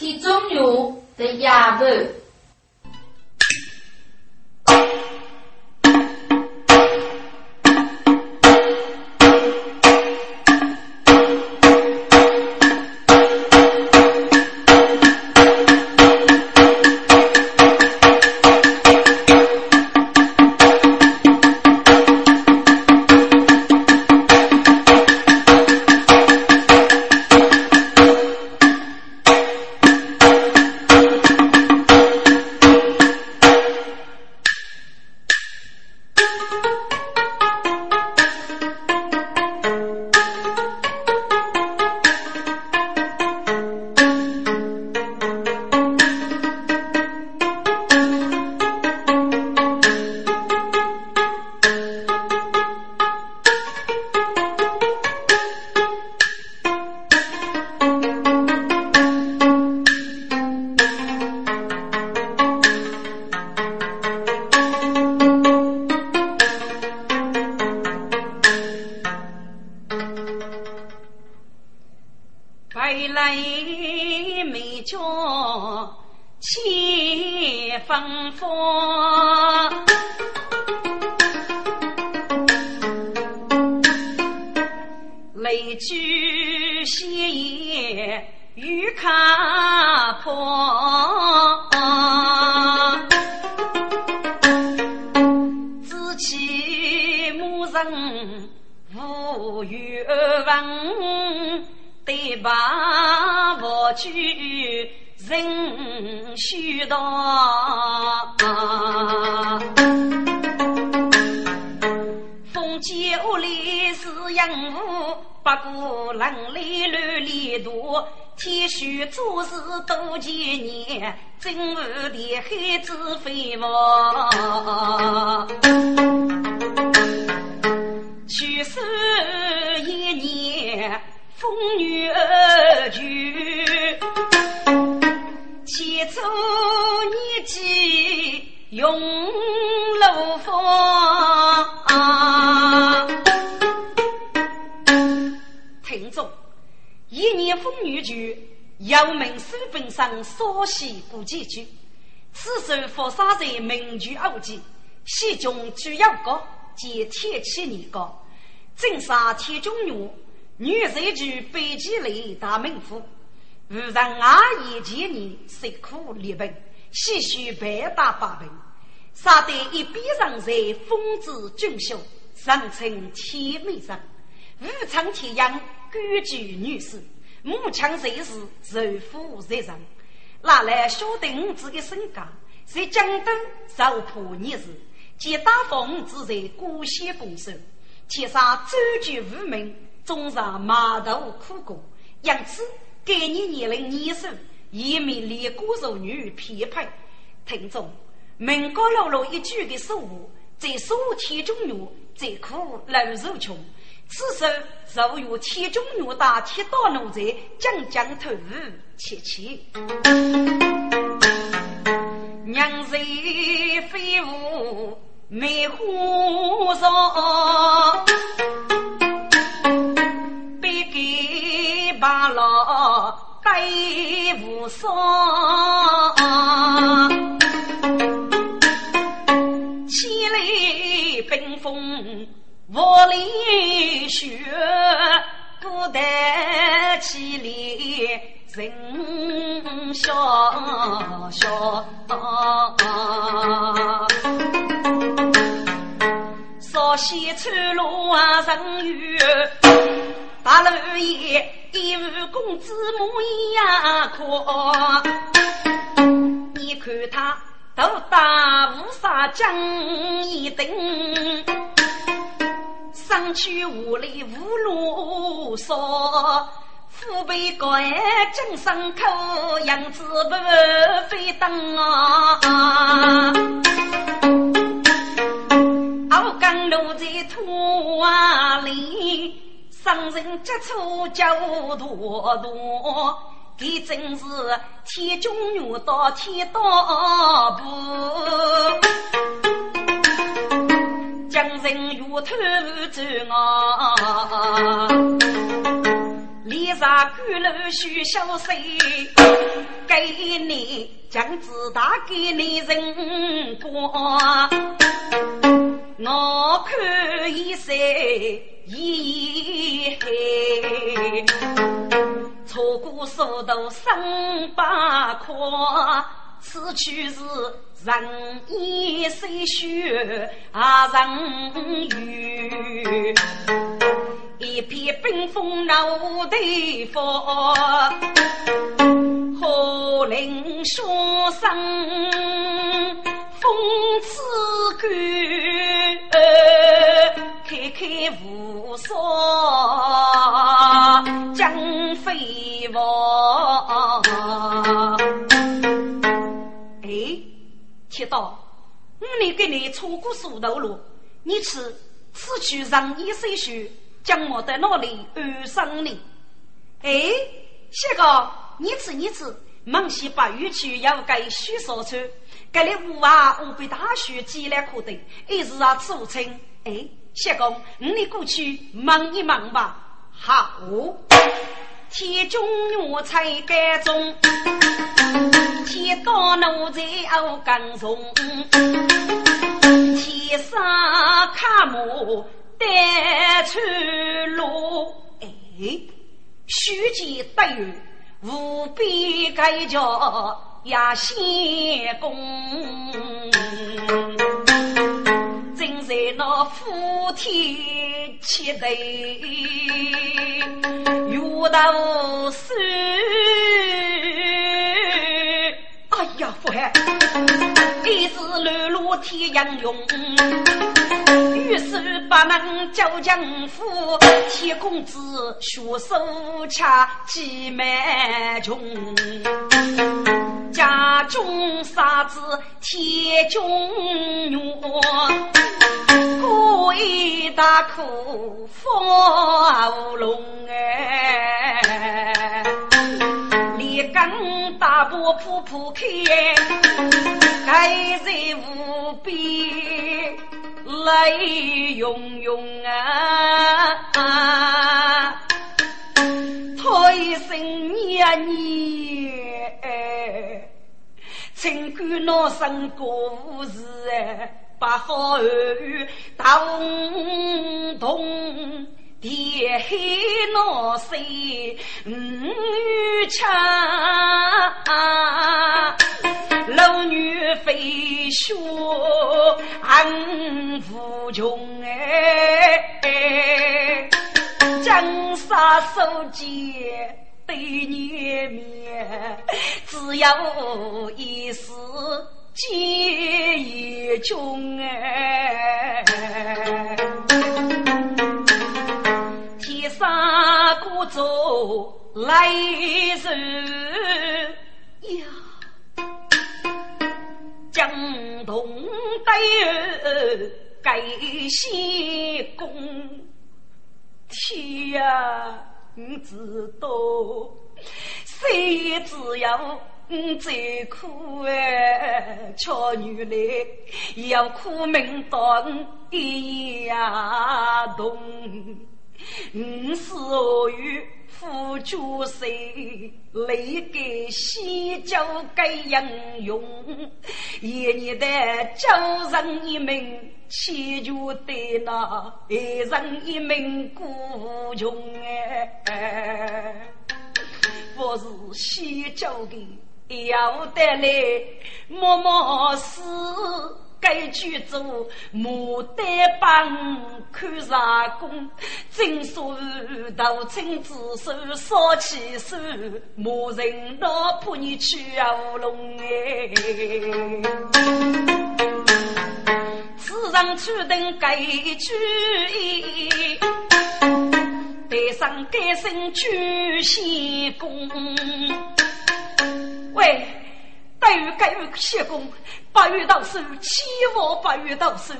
体重牛的哑巴。做事多几年，真武的黑子飞毛。去世一年，风雨而去，千走年纪永一年风雨去。姚明书本上稍写过几句，此首佛沙在名句二句，戏中主要角及天气年高，正杀天中女，女才具北极雷大名府，无人阿姨见你食苦立本，唏嘘百打八本，杀得一边上在风姿俊秀，上称天美人，武昌天阳居居女士。木枪随时柔虎在人，拿来晓得我自己身家，在江东受破逆日，见大风只在孤县拱手，天上周居无名，终上码头苦工，因此该年年龄年数，以免连孤弱女匹配。听众，民国落落一句的说话，在说天中女，最苦老受穷。此时，若有天中怒大，铁刀怒在，将将投入切切。娘在飞舞梅花上，别给八老带无双。他头大乌纱将一顶。上去屋里无路说，父辈高矮进伤口，样子不非等啊！我刚落在土瓦里，上人接触叫多多，这真是天中月到天道不。将人如偷走啊！脸上干露须消水，给你，将子打给你人光。我看一色一黑，错过速度三百块，此去是人烟虽血啊人怨，一片冰封老地方，何令双生风刺干？开开无我没给你错过数头路，你此此去让一岁去，将我在哪里安上呢？哎，谢哥，你此你此，忙西把玉去要该许少出。这里五娃我被大学积来可得，一时啊出称。哎，谢公，你过去忙一忙吧。好，天中我才干中，天高奴在熬耕种，天上看木带出路。哎，虚记得有，无比该叫。呀，仙公那福天七对，遇到水。哎呀，福海，一是乱落天阳涌，于是不能叫江夫，铁公子学手恰几满穷，家中傻子铁中女，一大苦发龙哎。一根大波铺铺开，盖在无边泪涌涌啊！一声念念，请管那声故事把好儿当同。天黑闹水五雨强，老女飞雪暗无穷哎，江山守节对你面，只有一丝结义穷哎。杀过走来人呀，江东得盖西宫，天呀，你知道，谁知要最苦哎，巧女来要苦命当一呀动。五十二月夫君谁泪给西郊该英勇，一年的救人一命，千就得那爱人一命孤穷哎，我是西郊的要得来默默死。该去做牡丹帮看啥工？正说道亲自手烧起手，没人老怕你去乌龙哎！此上出登该剧，带上该身去仙宫。喂。对于该有谢公，八月到手，七万八月到手。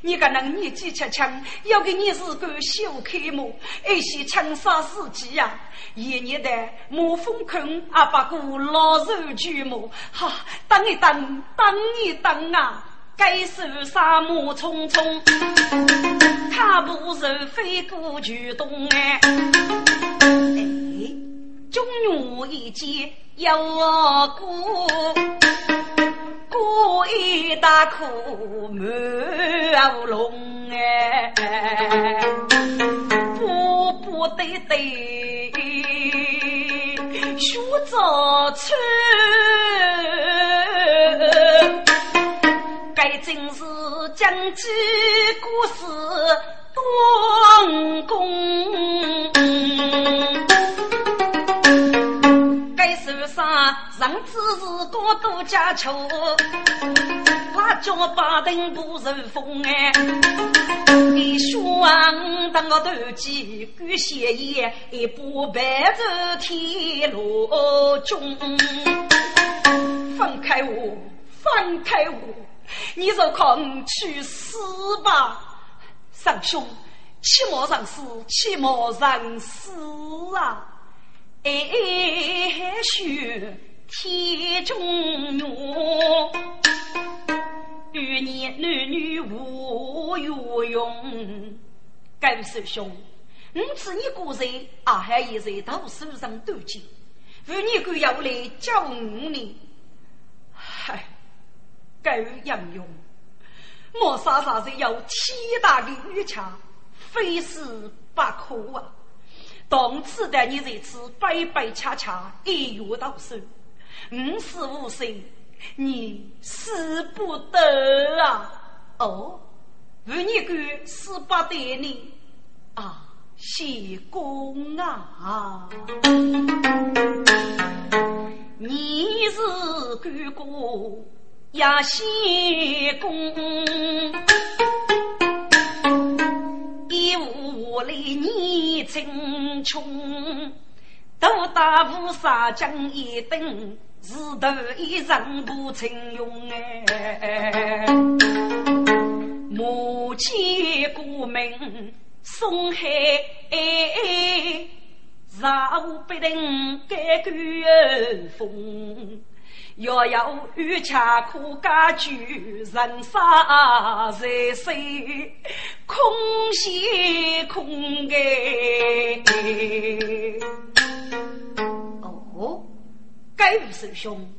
你个能年纪吃枪，要给你是个小开幕，一些枪杀自己呀！一年的马蜂坑阿八个老肉巨魔，哈，等一等，等一等啊！该手沙漠匆匆，踏步如飞过巨东哎。中原一见有过，过一大苦满龙哎，不不对对，学着吃。该真是讲起故事多功，手上上只是多多家丑，他叫八等不受风哎，你双当我斗鸡，举血液一步白走天路中，放开我，放开我！你就快去死吧，三兄，切莫上死，切莫上死啊！哎，血天中月，与你男女无有用。该师兄，我知你个人啊，还一在到手上斗金，如你敢要来教我呢？嗨。够英勇，莫傻傻是有天大的玉强，非死不可啊！当此的你这次白白恰恰一月到手，五十五岁，你死不得啊！哦，如你敢死不得呢？啊，谢公啊！你是干过？压仙公，你无来年青穷，斗大菩萨将一等，是头一人不成用哎。母亲过门送海，饶不得改改风。遥遥雨恰苦家居，人沙在水，空闲空哎。哦，该位师兄，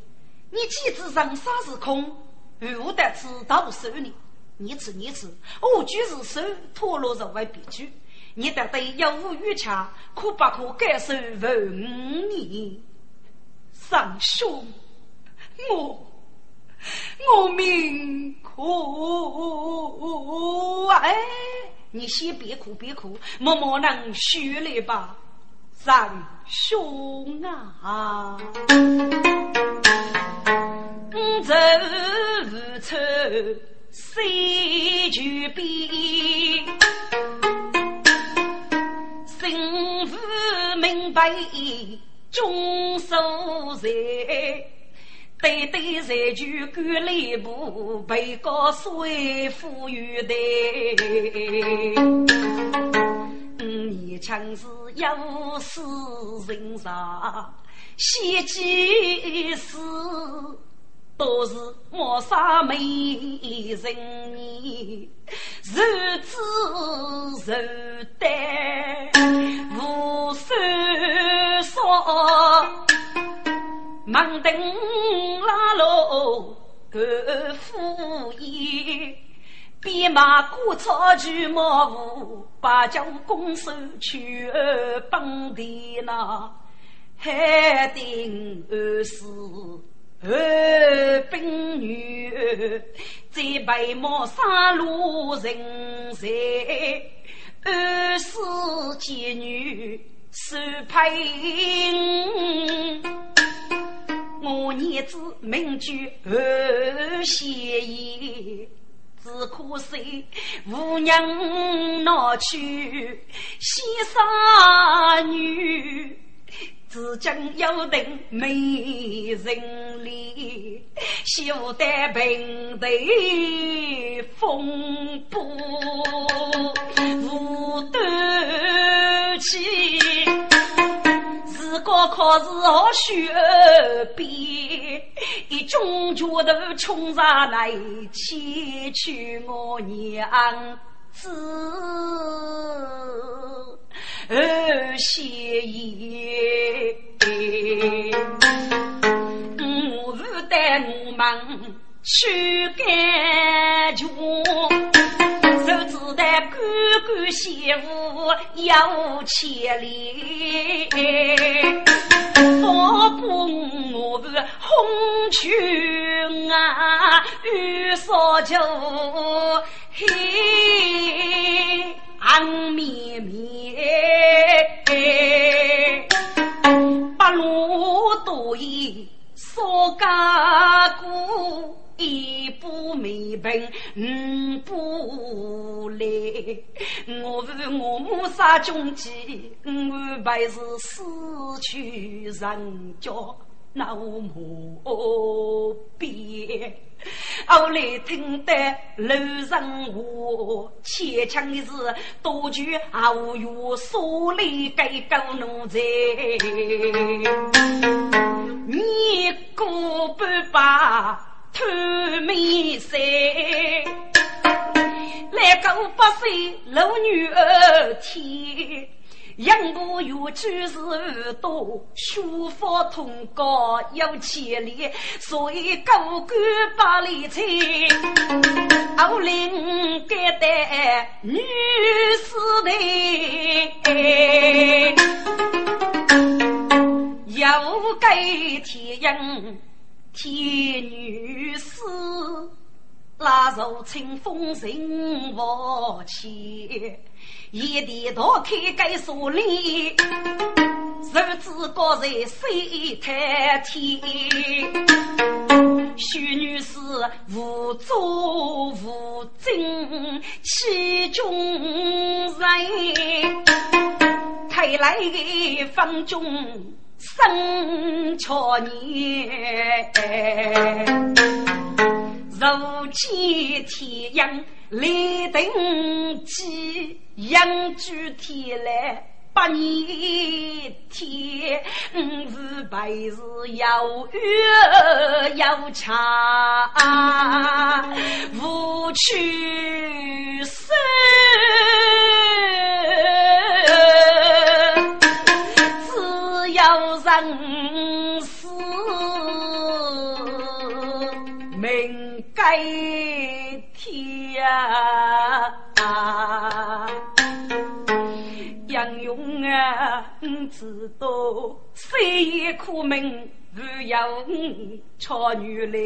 你岂知人沙是空？如得此道手呢？你吃你吃，我就是手脱落在外边去。你得对有无雨恰，可不可感受问你？三兄。我我命苦哎！你先别哭别哭，默默能学来吧，三兄啊！走无愁谁举笔？心腹明白终受罪。对对，在就干吏部，被告税富裕的。你强是有死人杀，先几事都是莫杀美人你，日子日得无收少。忙登拉路赶夫衣，边马过草去马户，把将拱手去本地那，海定二死二兵女，在白马杀路人才，二死妓女受配。我儿子名居二贤义，只可惜无娘拿去先生女，只将有等美人里，休得平地风波。是好学边，一众拳头冲上来，牵去我娘子儿谢也，我是带我们去干穷，手指的干干媳妇有千里，放不我是红裙啊，玉烧酒嘿。暗绵绵，白露多言说家姑，一步没奔五步来。我是我母杀穷计，安排是死去人家。那么边，后来听得楼上话，牵强的是多句无语，所里该高奴才，你过不把偷眉山，来个八岁老女儿天。养母有知识多，学法通高有千里，所以高官百里财，奥林该带女士的，有该天养天女。拉入清风人卧前，一地刀开盖锁里，日子过在水太天。许女士无作无精，气中人，开来房中生巧年。如见天阳雷霆起，阳举天来八年天，五是白日有月有长，无去生。只有人命。该天啊！杨勇啊，知道谁也苦命，只有我俏女来。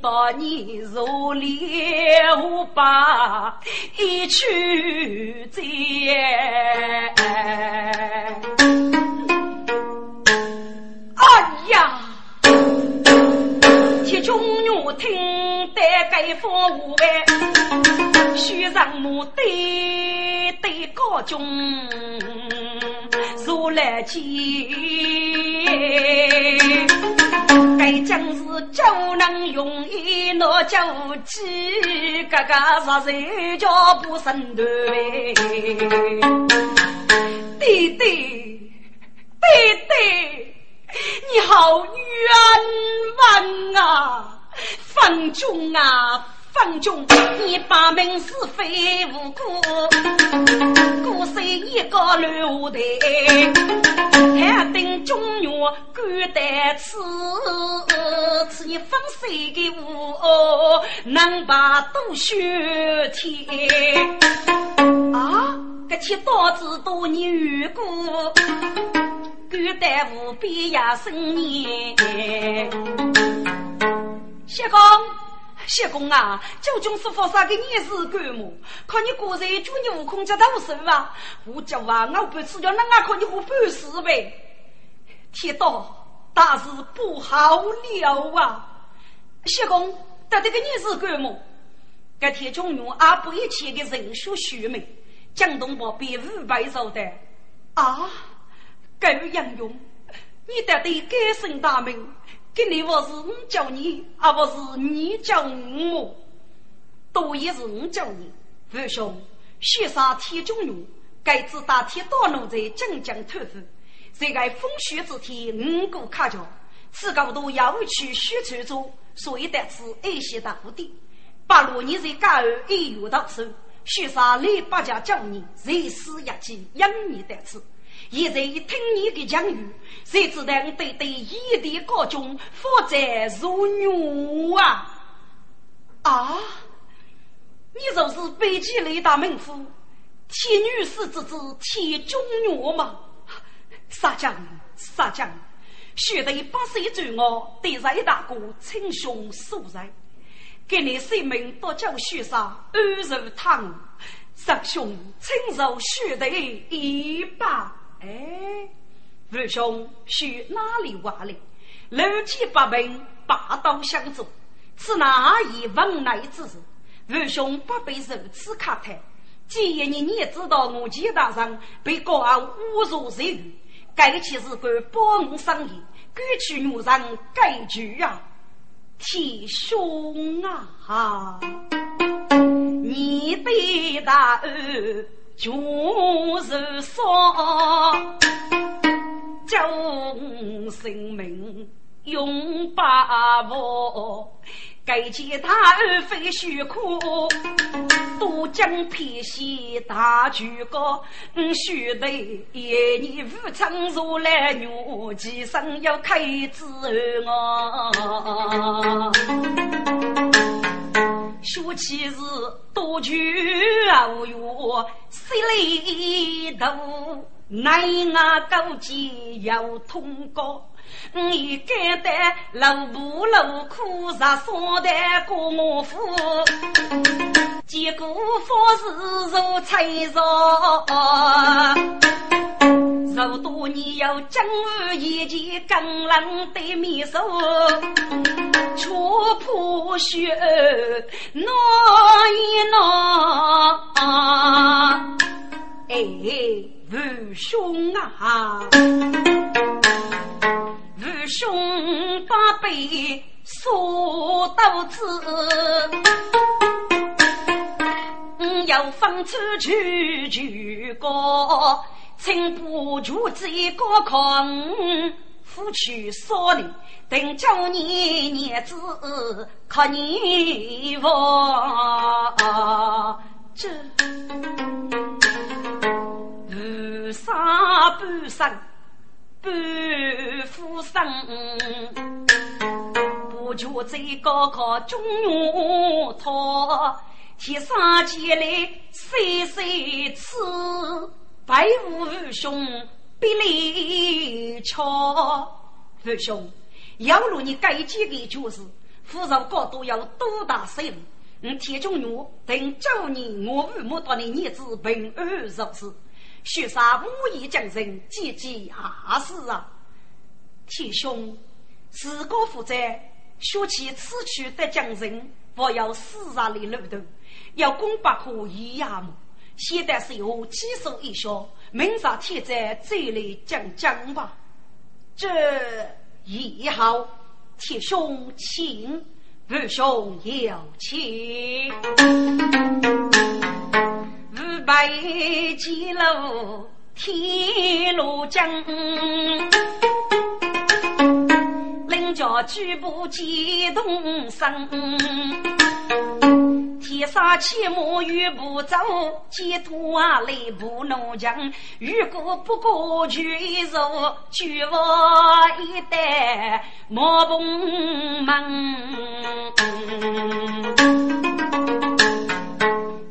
当年如烈火把一去见。哎呀！铁中女听。待该方无外，须让我对对高中如来见。该将士就能用一诺九计，个个实在叫不胜断。弟弟，弟弟，你好冤枉啊！方中啊，方中，你把门是非无辜，孤身一个留台，看定中原敢得此，此一方谁的物，能把都血天啊！这些刀子多你遇过，敢得无边呀生年。谢公，谢公啊！九军师傅杀给你是干么？看你果然就你悟空这道手啊！我叫啊，我不吃掉，那俺看你活半死呗！天道大事不好了啊！谢公，到底个你是干么？该天中用阿不一切的人血虚名，江东宝被五百手的啊！该杨勇，你得对该生大名。今你我是我叫你，而不是你叫我。多也是我叫你，父兄，雪山天中勇，该知大天大怒在江江偷富，在该风雪之天五谷卡脚，此高度要去雪川中，所以得此爱惜大福地。八路你在家儿一月到手，许杀李八家教你，谁死一计，养你得此。现在听你的讲语，谁知道对对异地高中负责如牛啊！啊！你就是北极雷大门夫，天女士之子铁中女吗？杀将，杀将！须得八岁罪恶，对在大哥称兄所在，给你性命多叫许杀，安如汤。师兄亲受须得一把。哎，二兄去哪里话哩？六七八门拔刀相助，此哪一文来之事？二兄不必如此卡谈。既然你也知道我见大人被高傲侮辱罪狱，该起是个报恩生意，该去女人该去啊！铁兄啊，你的大恩。就是说，救性命用把握，该见他儿非虚苦，都将偏西大举高，须得一年无常如来女，其生要开子啊。说起是多求无哟，心里头奈我高见要通过，你该得劳不劳苦，日三的过我苦，结果方是如菜肉。如多年有江湖一见更冷的面首，却破雪闹一闹。哎，父兄啊，父兄把背说到此，要放出去去过。请不住这个空，夫妻少礼，等叫你娘子可你我这不杀半生半夫生，不住这个可中托，天上前来岁岁吃。白无二兄比你巧，二兄要如你该几个就是，夫人高度要多大岁数？嗯，铁中女等九年，我父母到你儿子平安入世，血杀无义将人，姐姐还是啊？铁兄自个负责，说起此去的将人，不要死杀的路头，要攻不可以呀么？现在是有几手一笑，明日天在这里讲讲吧。这一好，铁兄请，二兄有请。五百几路天路江，领着举步激动声。天杀骑马与不走，几多啊雷不怒将。如果不过去一入，举我一代马棚门。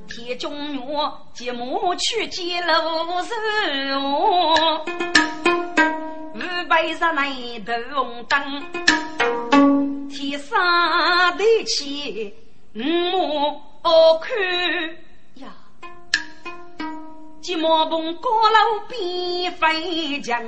天中月，骑马去见路人，五百十内头红灯，天上的起。我看。呀，金毛棚高楼边飞墙，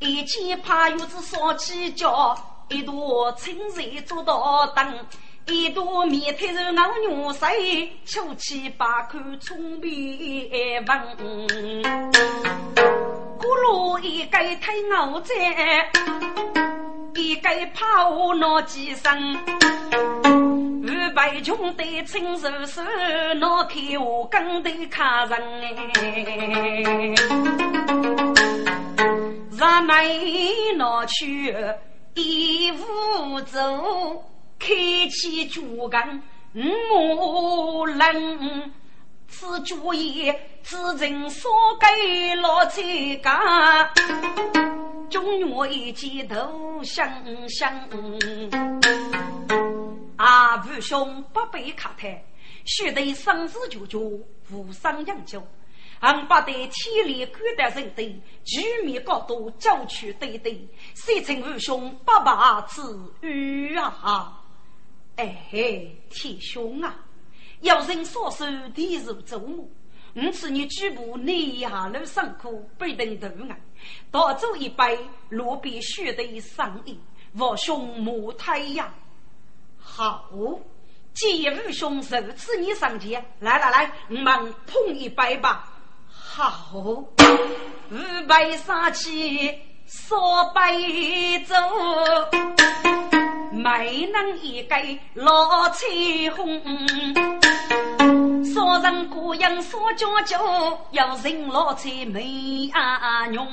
一见怕有子烧起脚，一朵青菜做到灯，一朵面摊肉熬牛水，秋气把口冲边闻，咕噜一盖太牛仔，一盖怕我闹几声。五百穷的亲手手，拿开我跟的客人哎，让来拿去一无走，开启竹竿五人，此主意只人所给老贼家，中原一见都相相。啊，父兄不被卡台，须得生死决绝，无伤养救。俺不得天理管得人对，局面高度交取对对，谁称父兄不把之语啊？哎嘿，天兄啊！有人所受，地如周母。吾此你举步内下楼上苦，背等头案，倒走一杯，路边血的上衣，我兄母太阳。好，既父兄如此你上前，来来来，我们碰一杯吧。好，五杯杀气，说杯酒。没能一盖老彩虹，少人孤影少娇娇，要人老彩美阿娘。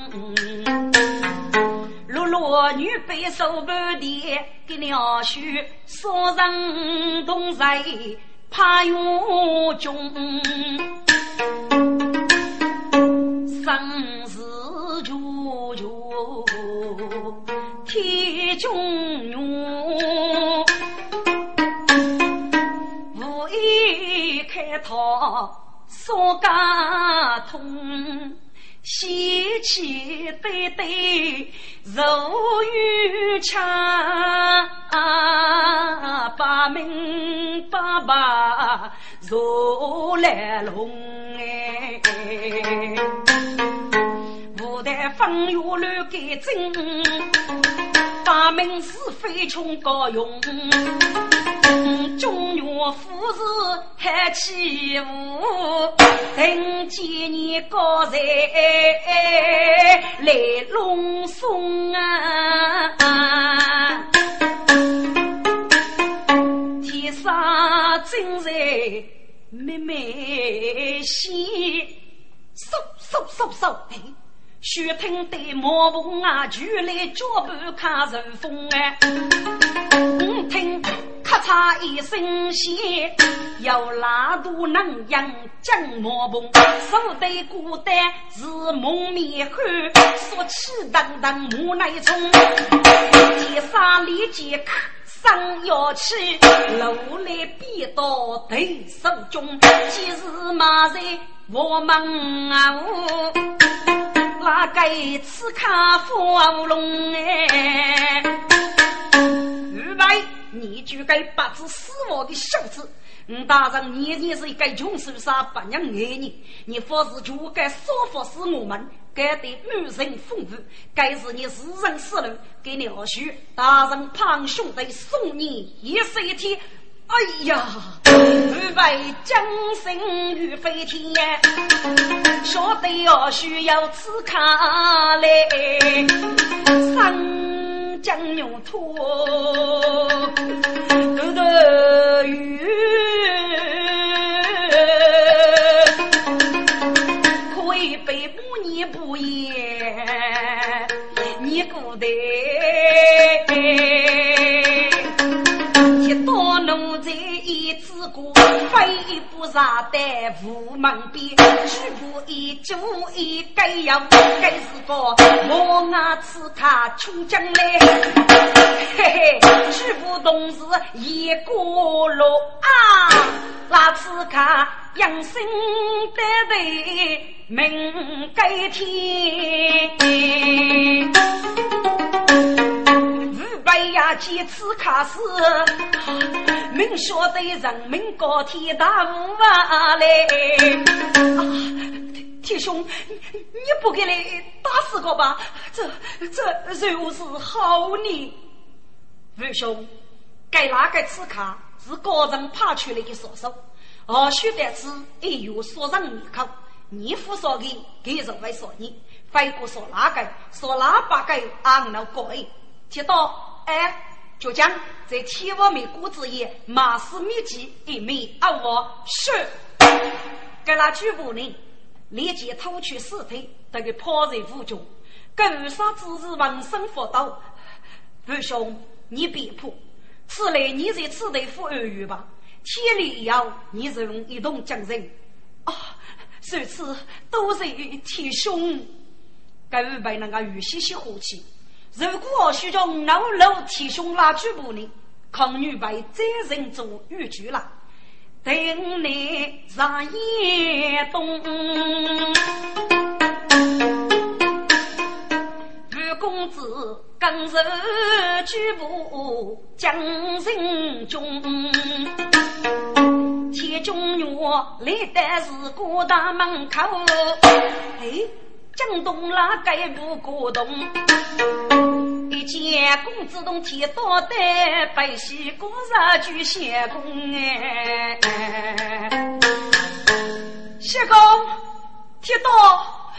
落落女背手半的给鸟婿，少人同在怕冤中，生死久久。天中月，无意开讨少家通，喜气对对如玉枪，八名八把如来龙哎。古代风雨乱改正，大明是非穷高勇，中原富士还起舞，等几年高才来隆松啊！天上真在妹妹心，嗖嗖嗖嗖！血听得毛风啊，就来脚步看人风哎。听咔嚓一声响，有拉肚能养将毛风，手对孤单是蒙面汉，说气荡荡木乃冲，天上立即可上要起，路来逼到对手中，今日马在我们啊我。哪个刺卡火龙哎？预备，你就该八字死亡的小子！你大人年年是一个穷书生不娘爱你，你佛是就该说服死我们，该对女人风雨，该是你世人死路，给你二叔大人胖兄弟送你一生一天。哎呀，预备将身于飞天，晓得要需要此卡来上江牛驼，兜兜雨，可以背不你不言，你不得。多奴才一支歌，飞不上在无门边，举步一脚一该要该是个我那此他穷将来，嘿嘿，举步同时一个路啊，那此卡养生得对命该天。哎呀，几次考试，明晓得人民高天大雾啊嘞！啊，铁兄，你不给来打死我吧？这这如是好呢？二兄，该哪个刺卡是高人派出来的杀手？而须得知一有所人面孔，你夫说的给人为说你，非过说哪个说哪八个俺老高哎，接到。哎，就将在天王面谷子夜马氏秘籍一枚而我是，给那举步人立即偷取尸体，得给抛在湖中。更杀之日闻声佛道，父兄你别怕，此来你在此地服二月吧。天里要你容一同将人。哦，如此都是天凶。该五百那个雨细细火气，如果许中老老天凶拉举步呢，抗女被责任做御局了。等你上夜冬，五公子更是举步将人中。铁中女来的是过大门口，哎。江东拉盖不过冬，一见公子东提刀的白西过日举相公哎，相公铁刀，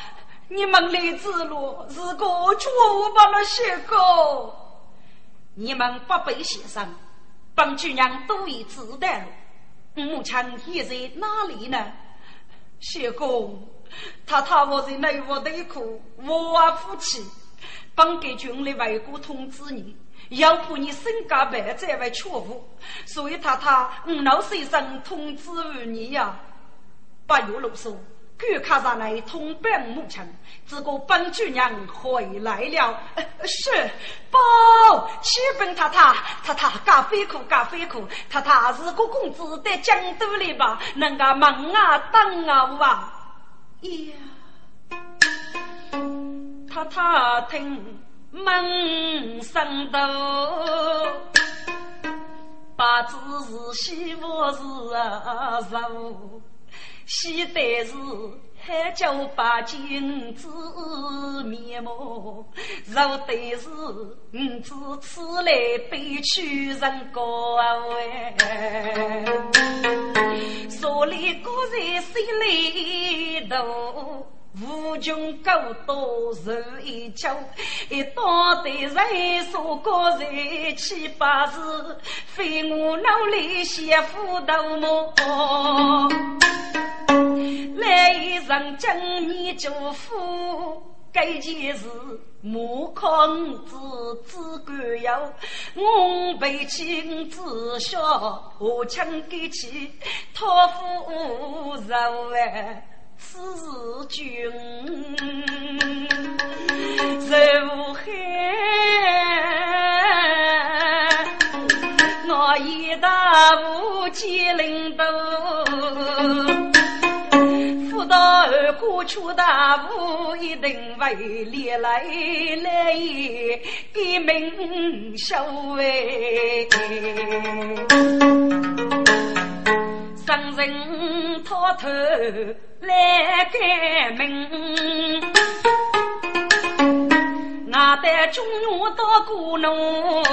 你们来之路是个错误罢了，相公，你们不背先生，帮主娘都已知道，母亲现在哪里呢？相公。太太我在内屋内苦，我啊夫妻帮给军里外国通知你，要怕你身家败在外错误，所以太太五老先生通知于你呀，不要啰嗦。赶快上来通报母亲，这个本主娘回来了。是，报，启禀太太，太太咖啡苦，咖啡苦，太太是个公子在江都里吧？能够忙啊，等啊，哇！呀，他他听门声斗，八字是西我是啊肉，西得是海角八金子面目，若得是五子此来悲屈人高哎。所里个人心里头，无穷高多受一求，一刀的人说个人七八十，非我努力写副头么？来人将你祝福。该件事，莫靠五子只管要，我背起五子笑，我枪给起托付柔哎，此君柔海，我一大武吉领导。到二哥出大步，一定为猎来来给名小哎，上人偷偷来改名，俺带中原到古农，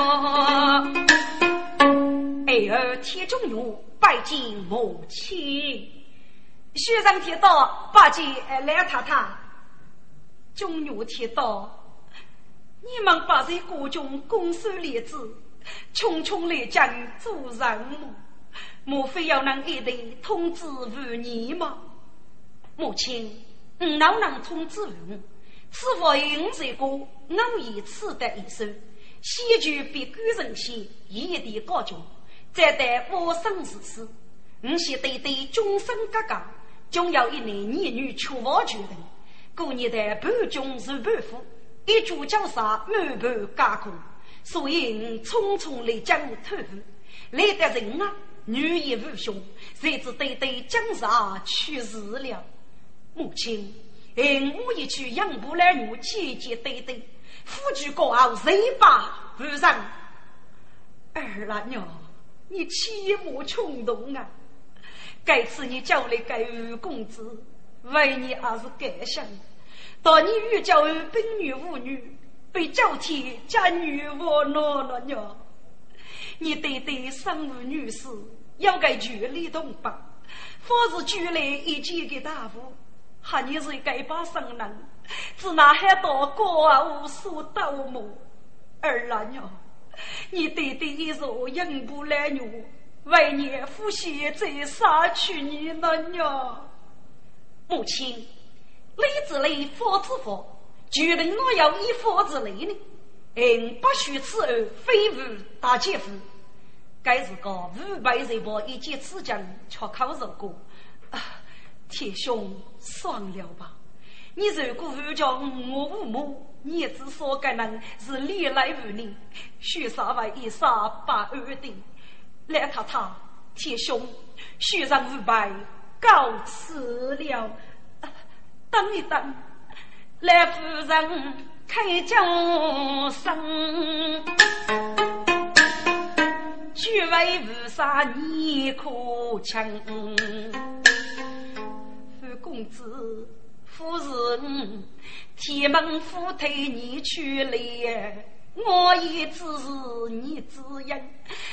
儿儿天中原拜见母亲。学生提到八戒来太太，中女提到你们八岁国中攻守立志，匆匆来将做任务，莫非要让一对通知妇女吗？母亲，你老能通知妇女，此话应是个偶然此的一首，戏剧比古人先一点高中，再待我生之时，你先对对终身格格。终有一男一女出王决定，过年的半军是半夫，一主江杀满盘加工，所以你匆匆来江偷户，来的人啊，女也无凶，谁知对对江杀去世了。母亲，因我一去养不来女，姐姐对对，夫君高傲，谁把不上？儿啊娘，你切莫冲动啊！该次你叫来该五公子，为你还是感想。当你遇教兵女妇女，被教天家女我恼了娘。你对对生母女士，要该全力同帮。方是举来一见给大夫，喊你是该把生人，只拿海刀高啊无数刀磨。儿啊娘，你对对一说应不来女。为你父亲再杀去你那娘，母亲，礼之礼，法之法，就令我要以法之礼呢？嗯，不许此案非无大姐夫。该是个五百人把一件此将却考入过，铁兄，算了吧。你如果不叫我父母，你之所该能是历来无年，许杀为一杀把二定。来太太，铁兄，许上五百，告辞了。等一等，来夫人开轿声，居位无杀你可请，夫公子。夫人，天门府推你去了，我亦只是你之音。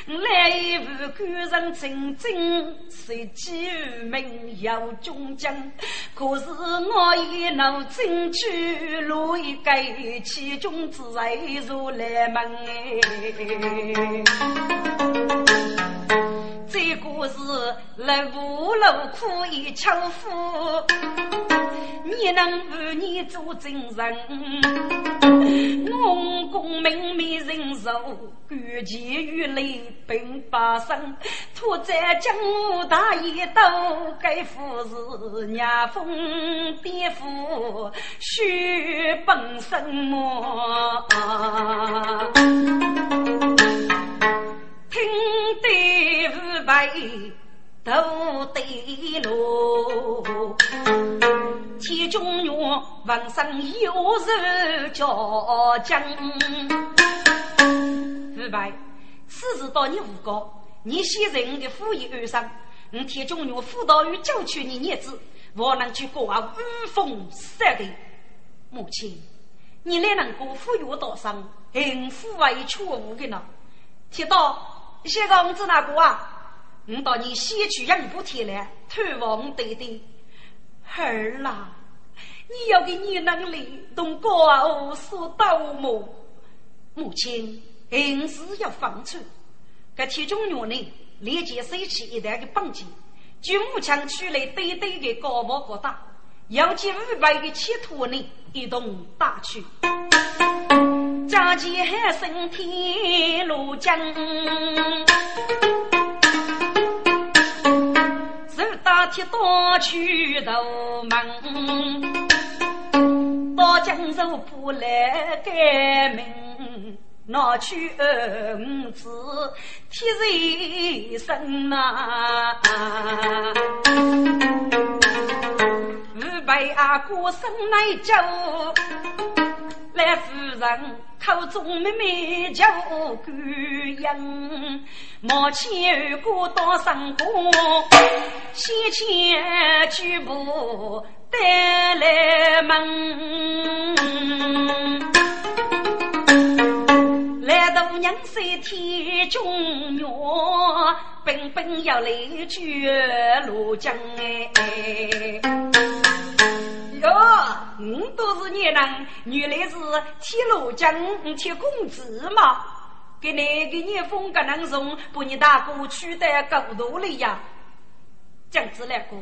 来无官人真正是几名有忠将？可是我也能争取路一改，其中之爱如来门。这个是来无路可以求夫，你能为你做真人？我功名没人受，孤寂于泪并发生。土在江湖大爷都该夫是娘风爹夫须本什么？听得五百都得路，铁中原王上有日叫将。五百，此事到你无告，你先在我的府邑安上，我铁中原辅导与教区你儿子，我能去过啊五风三地。母亲，你来能过府院道上，幸福为错误的呢？铁道。谢公子那个啊，我到你先去养补贴来，探望爹爹。儿啦，你要给你能力同高所到么？母亲，硬是要放出。这铁中原呢，立即收起一袋的绑架，军武强取来对对的高帽高大，要接五百的铁托呢，一同打去。家前升天路江，手打铁刀去头门，刀将手不来改名，拿去儿子铁人生呐，五百阿哥生来酒。来夫人口中妹妹叫姑娘，毛前二哥到上宫，先前举步带来门，来到娘三天中原，奔奔要来绝罗江哎。哟，我都是你人，原来是铁路将铁公子嘛？给哪个你风格能从把你大哥取代高度了呀？将子来过，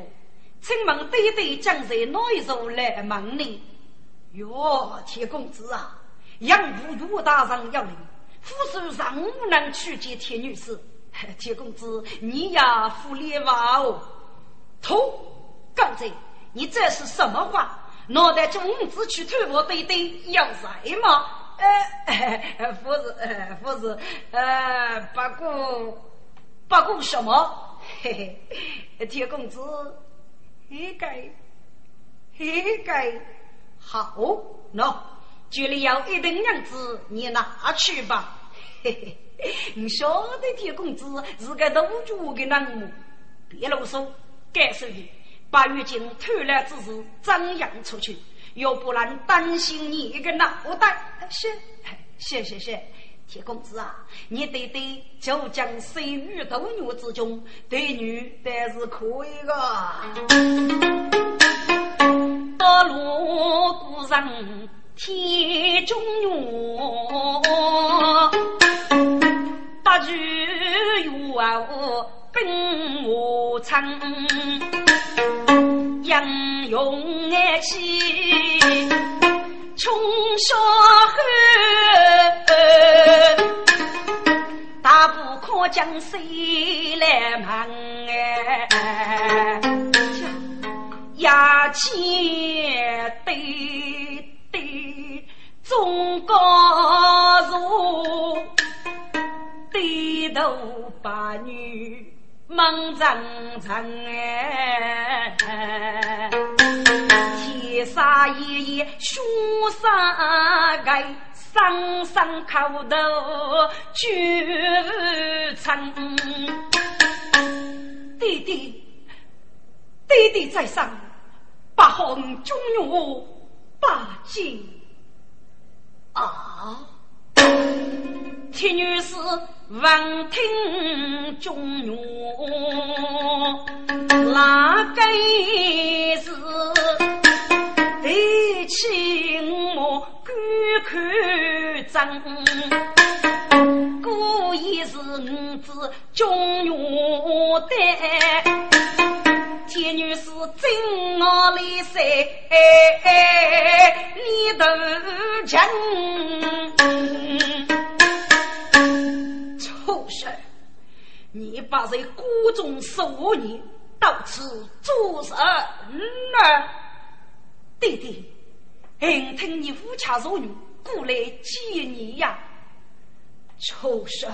请问对对将在哪一座来问呢？哟，铁公子啊，杨武岳大人要领，副手上无能去见铁女士。铁公子，你呀，福利哇哦！头刚才。你这是什么话？脑袋中子去偷我对对要财吗？呃，不是，呃，不是，呃，不过，不过什么？嘿嘿，铁公子，一该，一该，好，喏，这里要一等样子，你拿去吧。嘿嘿，你晓得铁公子是个赌注的人别啰嗦，该说的。八月间偷来之事张扬出去，要不然担心你一个脑袋。是，谢谢谢，铁公子啊，你得对就将生于斗女之中，对女但是可以的。道路古人天中原，八句冤兵无常。杨勇爱起，冲霄汉，大步可将谁来忙哎？牙尖对对，中高如低头把女梦长长哎，天杀爷爷凶杀该。声声口头绝成，弟弟，弟弟在上，八红中原八金啊！铁女士闻听中原哪个是弟亲我？看真，故意是五子中原的，天女是真我来塞，你都真。畜生，你把这谷中收你，到此做什么？弟弟。听听你无家弱女过来见你呀，畜生！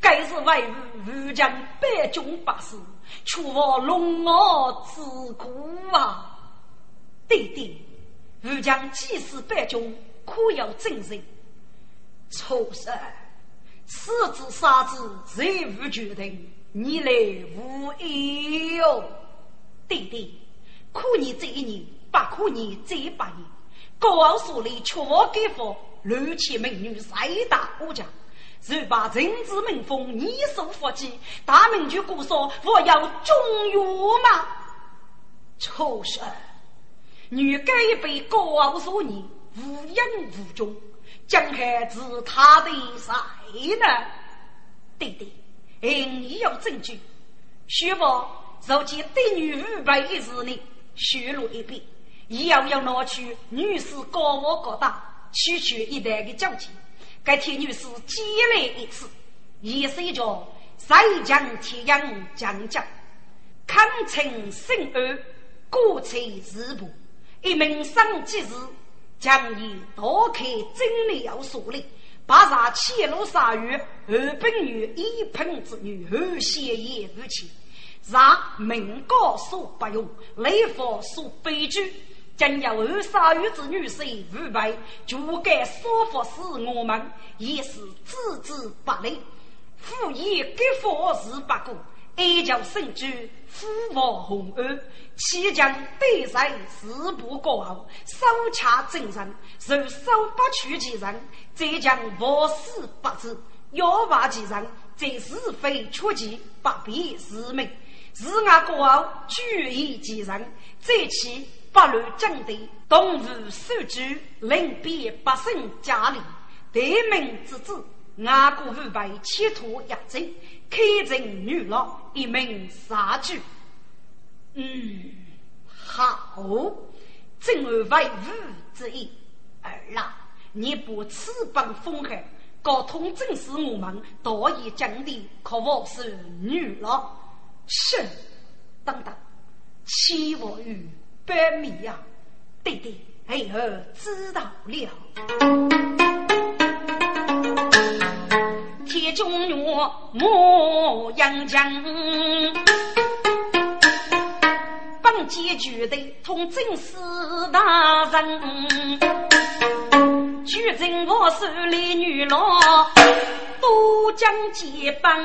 该是为吾将百军百死，却我龙傲之苦啊！弟弟，吾将祭祀百军，可要正人。畜生！此子杀子，随吾决定，你来无益哟。弟弟，可你这一年。不可你这八年，高傲所里却给佛乱起美女三大国家，若把政治民风你所发起，大明就故说我要中原吗？畜生！女该被高傲所你，无影无踪，将还治他的谁呢？弟弟，你有证据？徐伯如今对女五百一日内血露一遍。要要拿去女士高我高大，区区一代的交情，该替女士积累一次，也是一种塞江天阳将将，康城生儿，过翠日步，一门生吉日，将以多开真理要树立，八杀千路杀鱼，二本女一盆之女，二血也无情，让民高所不用，雷佛所悲剧。将要二杀鱼之女婿五百，就该说服死我们，也是置之不理。夫以给佛是不过，哀叫圣居，父王红恩，岂将对谁事不过后，手掐真人，若手不取其人，则将无死不知；要挖其人，则是非出其不必是命。是俺过后举义其人，再起。八路将队，东吴守主，临别百姓家里，得名之子，阿哥五百企图压阵，开城女老，一名杀主。嗯，好，正为吾之意。二郎，你不翅膀风寒，搞通正是我们道义讲的，可否是女郎？是，等等，欺我与。百米呀，弟弟，哎儿知道了。铁中原牧羊将，本结局的通政司大人，举证我手里女郎，都将结帮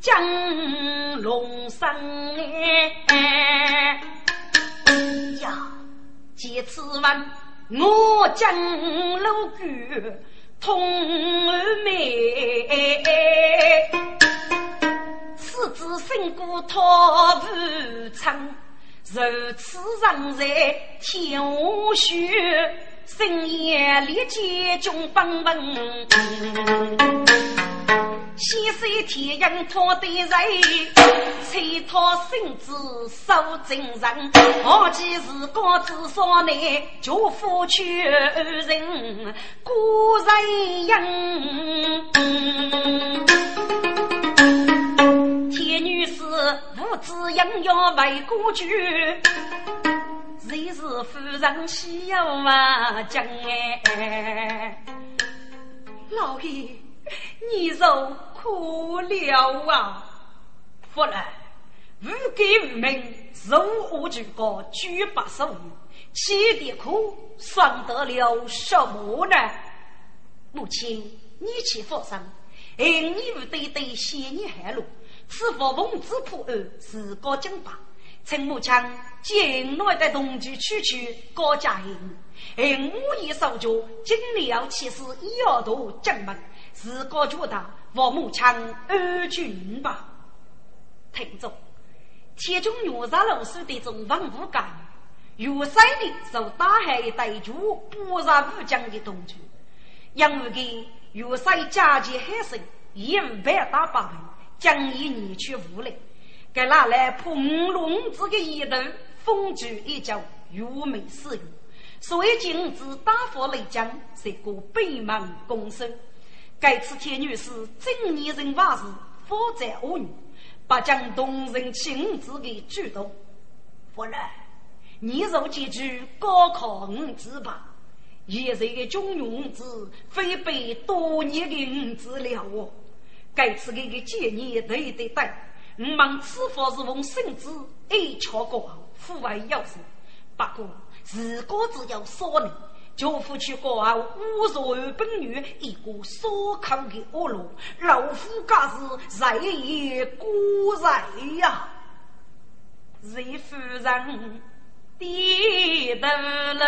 将龙生哎。呀！借此问，我将楼居通美，此子身故托不成，如此人在天下深夜里见中奔奔。先手天阳托对人，催他身子守正人。好几日高子少内，就夫去人孤人养。天女士无子养要为孤居，谁是夫人西游啊？将哎，老爷，你受苦了啊！夫人，无给无名，如何举个举把手？吃的苦，算得了什么呢？母亲，你去佛上，因你无对对嫌你害路，此佛奉旨破案，自个讲罢。陈母亲进来的同居区区高家营，因武艺受教，尽了其事要夺将门，自个觉得我母亲安军吧。听着，铁中岳杀老师的中方武干。有三的受大海带住不杀武将的同志，因为给有三家境海深，一百大八将以你去无力，给拿来破五龙子的一头，风烛一角，愚昧死用。所以今子大佛雷将是个北门公孙，该次天女是正年人发誓，负责恶女，不将动人亲子给举动，夫人。你若记住高考五字吧，现在的中庸字非被多年的五字了哦。该次给个建议对对对，我们此法是奉圣旨一桥高傲，父外要事。不过自个只要少年，就夫去高傲无所本女一个所靠的恶路，老夫家是在也孤在呀，瑞夫人。低头了，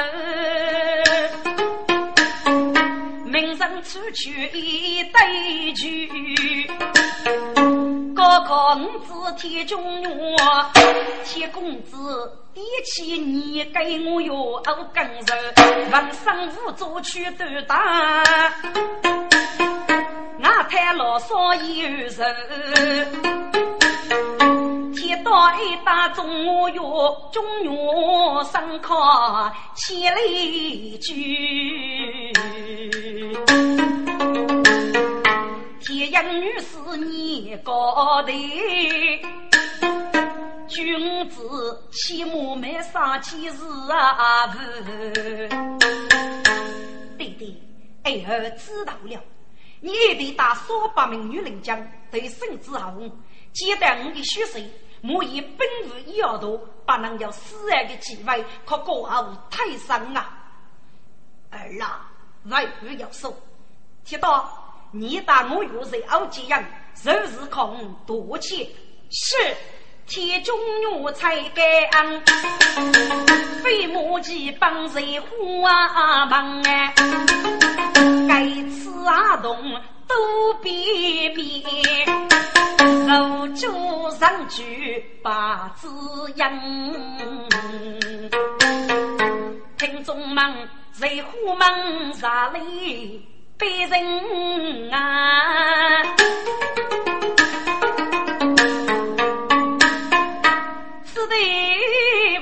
名声出去一对句。高考五子铁中原，铁公子第七年给我哟跟着，文生无做去斗打，俺太老少有人。到一打中原，中原上靠千里驹。天阳女士你高头，君子起码没上几日啊！不，弟弟，儿儿知道了，你也得打三百名女人将对孙子豪，接待我的血水。莫以本无一要多，不能有死爱的机会，可过后太伤啊！儿啊，万不要说，听到你打我又是傲几样，就是空多钱。是天中女才干，飞马骑帮谁花忙哎？该此阿东都别面。楼主上去把子养，听众们在虎门啥里被人啊？此地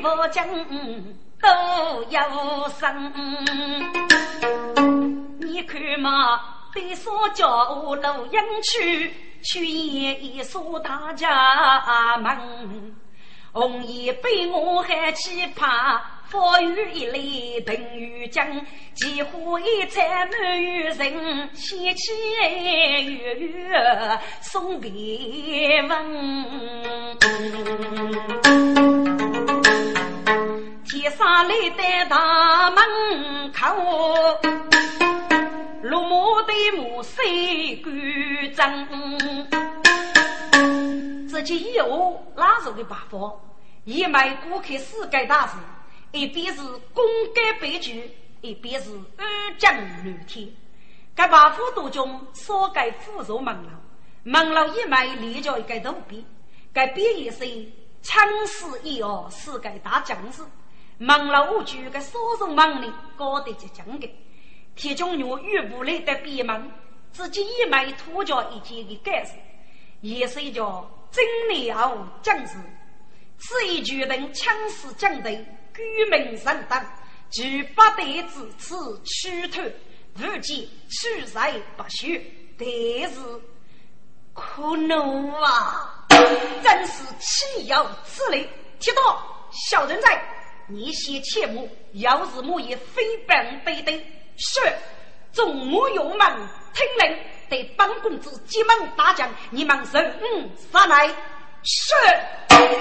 我讲都有声，你看嘛，别说叫我录音去。去年一所大家门，红叶被我喊起怕，风雨一来等于江，几乎一载满于人，喜气月月送别问。天上来的大门口。落马的马谁干正？自己以后拉手的办法，一面顾客世界大事，一边是功盖悲剧，一边是安江乱天。该办法当中少该辅助门楼，门楼一面立着一个土壁，该边一些强势一二世界大将士，门楼五句个少数门里高得极强的。铁中牛玉不来的闭门，自己一枚土脚一件的盖子，也是一叫真理而无将士。此一决定强势将队，居民上当，举不得自此屈头，如今取财不休。但是可怒啊！真是岂有此理！铁道小人在，你先切莫，要是莫也非本非对。是，众目有门，听令，对本公子急忙大将，你们受嗯杀来。是，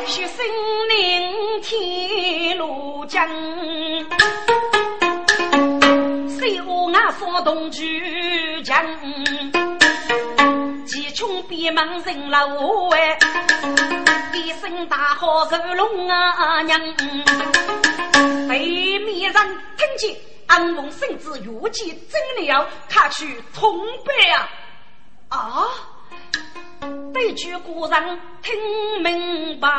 血生灵天路将，谁我俺所动巨将？几穷闭门人老哎，一声大号如龙啊娘，对面人听见安龙圣子越级真了，他去通背啊啊！这句古人听明白，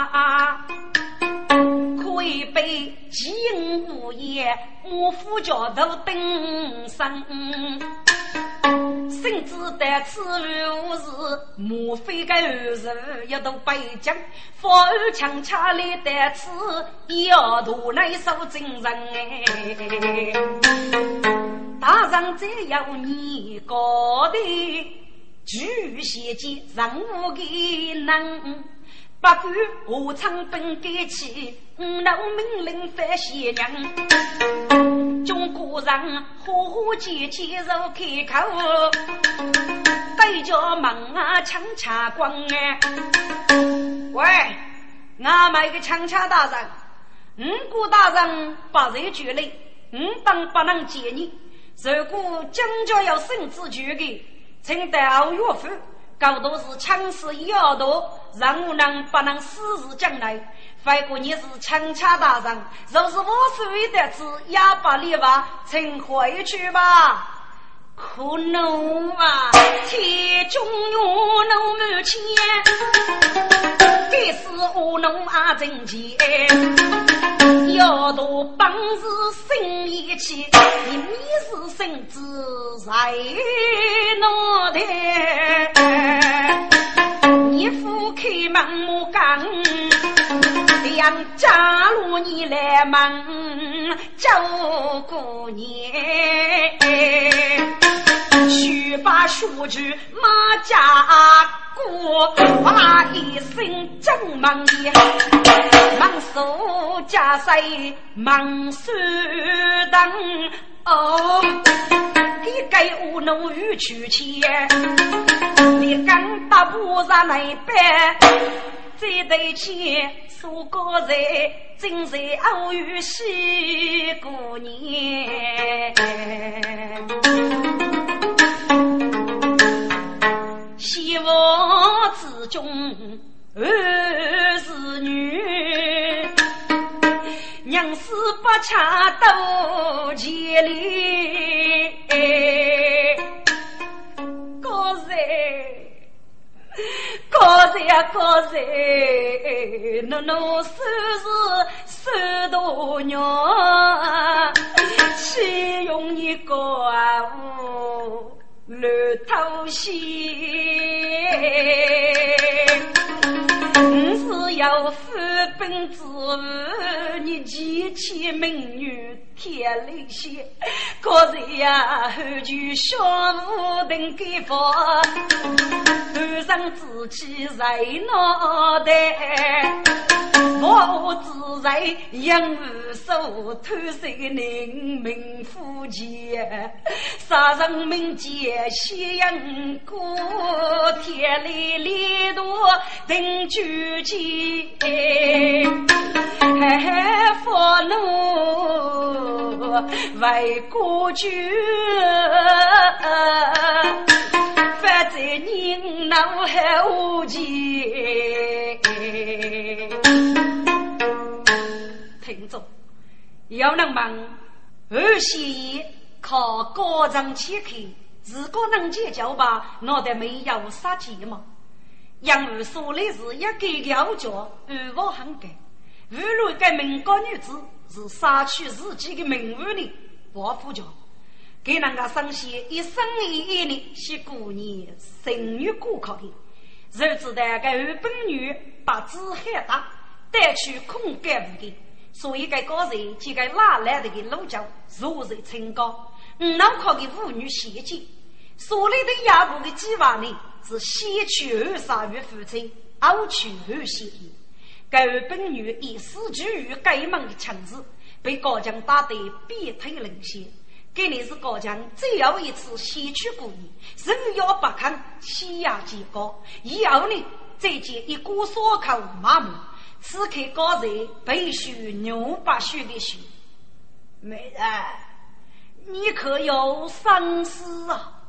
可以被金无言，我夫家头登上。甚至得此如是，莫非个儿子要到北京，反而强恰来得此，要图来受真人哎。大人只要你高的。巨蟹间任务给能，不管何场本该起，五老命令反邪娘。中国人和和气气如开口，对着门啊枪掐光哎。喂，俺们一个枪掐大人，五谷大人不在局内，五当不能见你。如果将家要生子绝的。请到岳父，高度是强势一耳朵，让我能不能私自将来？反过你是强抢大人，若是我所谓的子，也不例外，请回去吧。可怒啊！铁中有怒满天，开始务农啊挣钱，要多本事生力气，你是生子才难得。你夫开门我讲，两家路你来忙，叫我过年。须把书具马家过，哇一声正忙的，忙手加塞忙手灯哦，你该无能与去钱，你刚把布上来摆，这对钱数个在，正在偶遇喜过年。希望之中儿是女，娘死不恰都千里。呀高人，侬侬是是手大娘，岂用一个啊？绿头仙，你是要夫本之物，你前妻美女天雷仙，可是呀后就小无等给佛，头上紫气在脑袋，我自在养无数偷税人民夫妻，杀人民间。夕阳过，天里里多等举旗，海佛路为国救，反在人脑海无尽。听众要能忙，二喜靠高张切开。如果能解救吧，脑袋没有杀鸡嘛？杨儿说的是一个要叫安保很改，侮辱一个民国女子是杀去自己的名誉的报复家，给人家生些一生一意的是过年生育过考的，谁知道个日本女把子很大，带去空干部的，所以该高人就该拉来的给老教如日清高。五老考的妇女献祭，所里的亚部的计划呢是先去二杀于父亲，后去二献义。该本女以死居于该门的强子，被高强打得鼻涕淋血。给你是高强最后一次吸取故意，人要不堪，气压极高。以后呢，再见一股锁口麻木。此刻高人必须牛把血的血。美人，你可有三思啊？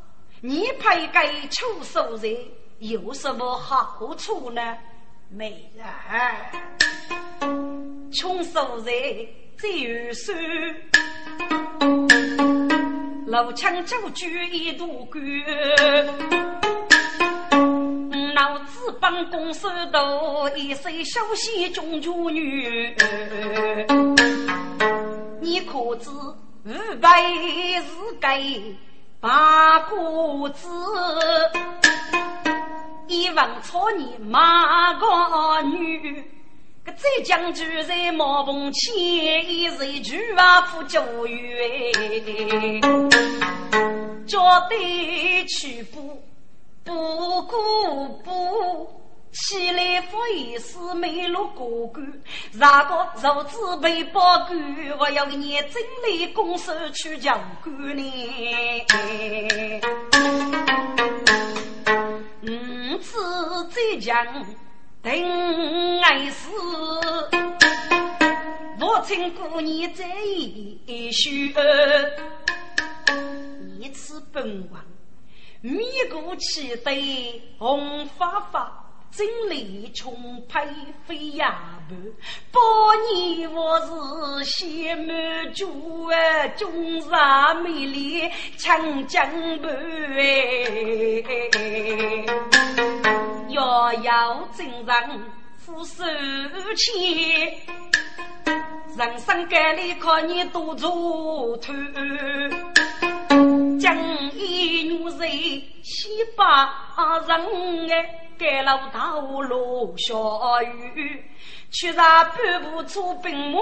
你配给求寿人有什么好处呢？美人，穷寿人最有数。老枪就举一度杆，老子帮公司斗，一岁小戏中主女。你可知五百是给八股子，一万草你马个女。个再将军在茅棚前，一日举瓦铺教育，叫得去补，不顾不起来复一时没落过关，哪个肉质被包干？我要给你整理公司去教官呢？五次再将。定爱死，我请姑娘再一许，一次本王，米谷起对红发发。精力充沛飞呀步，百年我是写满主啊，中山美丽长江畔，遥遥真人俯首前，人生改里靠你多做头，江一女人西巴人哎。盖楼道路下雨，却让半步出兵马，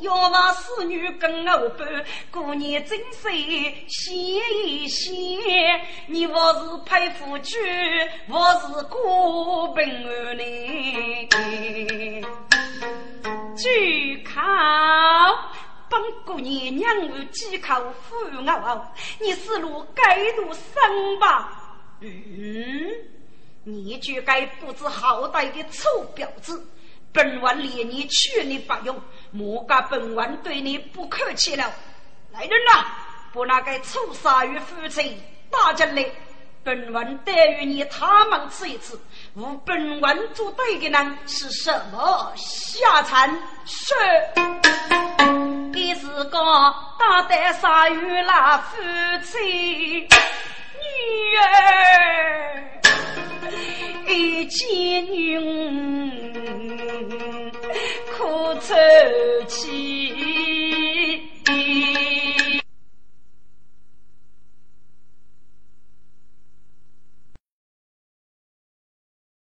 要望侍女跟我伴。过年真是谢一谢，你我是配夫君，我是过平安呢。就靠本过年娘儿几口扶我，你是路该路生吧？嗯。你就该不知好歹的臭婊子！本王连你去你不用，莫怪本王对你不客气了。来人呐，把那个臭鲨鱼夫妻打进来，本王待遇你他们吃一次。无本王做对的呢是什么下场？是，你是个大胆鲨鱼那夫妻女儿。一见女，可出气。